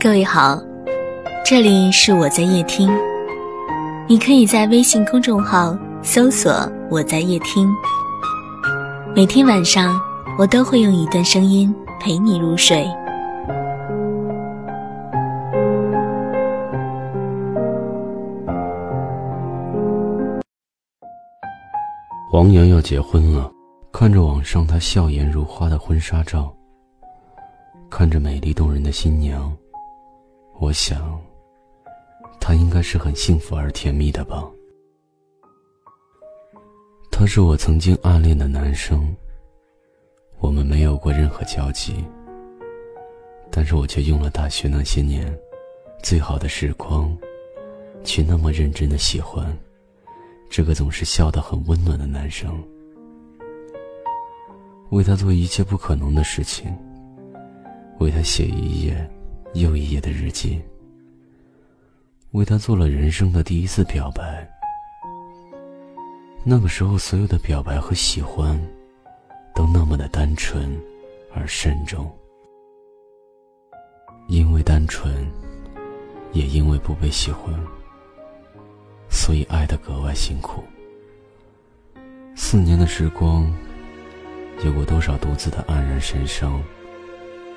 各位好，这里是我在夜听，你可以在微信公众号搜索“我在夜听”，每天晚上我都会用一段声音陪你入睡。王洋要结婚了，看着网上她笑颜如花的婚纱照，看着美丽动人的新娘，我想，他应该是很幸福而甜蜜的吧。他是我曾经暗恋的男生，我们没有过任何交集，但是我却用了大学那些年最好的时光，去那么认真的喜欢。这个总是笑得很温暖的男生，为他做一切不可能的事情，为他写一页又一页的日记，为他做了人生的第一次表白。那个时候，所有的表白和喜欢，都那么的单纯而慎重，因为单纯，也因为不被喜欢。所以爱的格外辛苦。四年的时光，有过多少独自的黯然神伤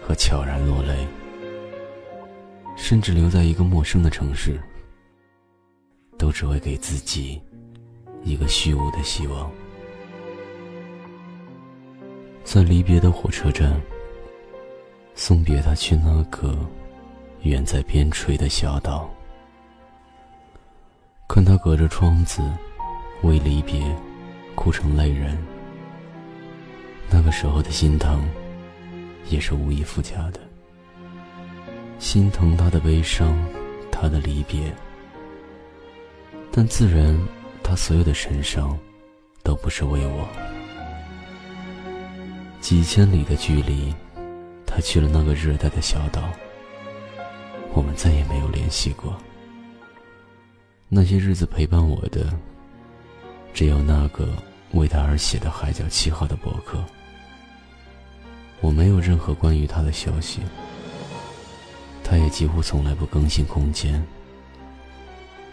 和悄然落泪，甚至留在一个陌生的城市，都只为给自己一个虚无的希望。在离别的火车站，送别他去那个远在边陲的小岛。看他隔着窗子，为离别哭成泪人。那个时候的心疼，也是无以复加的。心疼他的悲伤，他的离别。但自然，他所有的神伤，都不是为我。几千里的距离，他去了那个热带的小岛，我们再也没有联系过。那些日子陪伴我的，只有那个为他而写的《海角七号》的博客。我没有任何关于他的消息，他也几乎从来不更新空间。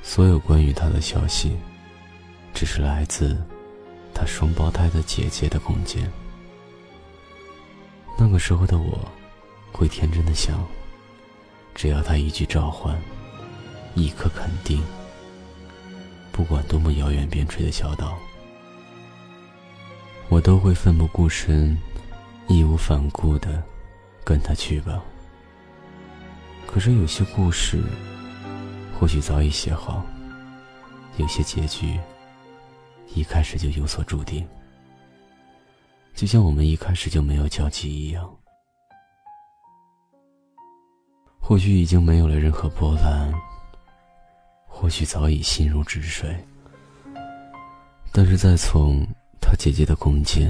所有关于他的消息，只是来自他双胞胎的姐姐的空间。那个时候的我，会天真的想，只要他一句召唤，一颗肯定。不管多么遥远边陲的小岛，我都会奋不顾身、义无反顾的跟他去吧。可是有些故事，或许早已写好；有些结局，一开始就有所注定。就像我们一开始就没有交集一样，或许已经没有了任何波澜。或许早已心如止水，但是再从他姐姐的空间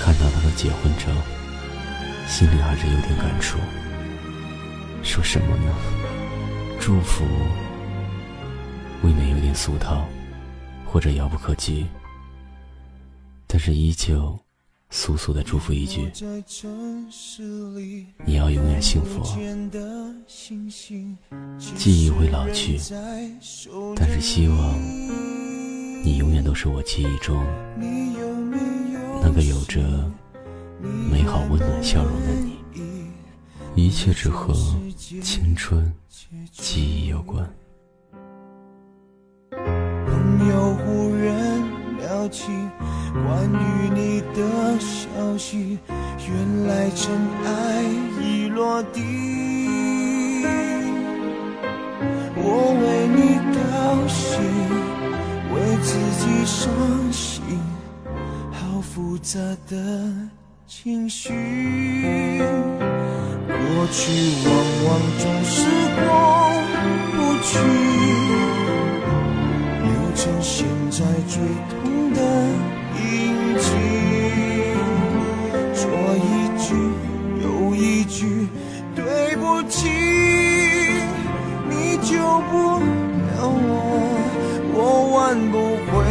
看到他的结婚照，心里还是有点感触。说什么呢？祝福未免有点俗套，或者遥不可及，但是依旧。素俗的祝福一句：“你要永远幸福。”记忆会老去，但是希望你永远都是我记忆中那个有着美好温暖笑容的你。一切只和青春记忆有关。朋友忽然聊起。关于你的消息，原来尘埃已落地。我为你高兴，为自己伤心，好复杂的情绪。过去往往总是过不去，留成现在最痛的。印记，说一句又一句对不起，你救不了我，我挽不回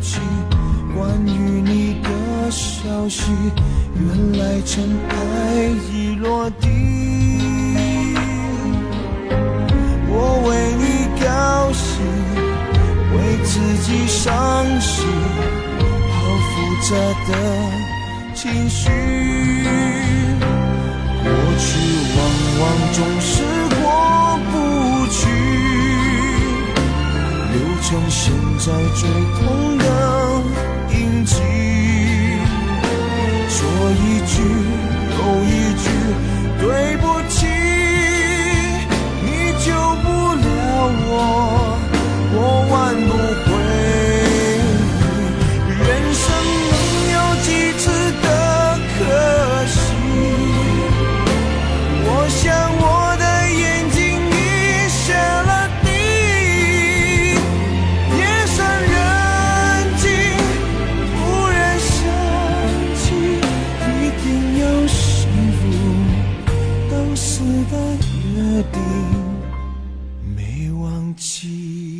人聊起关于你的消息，原来尘埃已落地。我为你高兴，为自己伤心，好复杂的情绪。过去往往总是过不去。留成现在最痛己，说一句又一句对不起 see.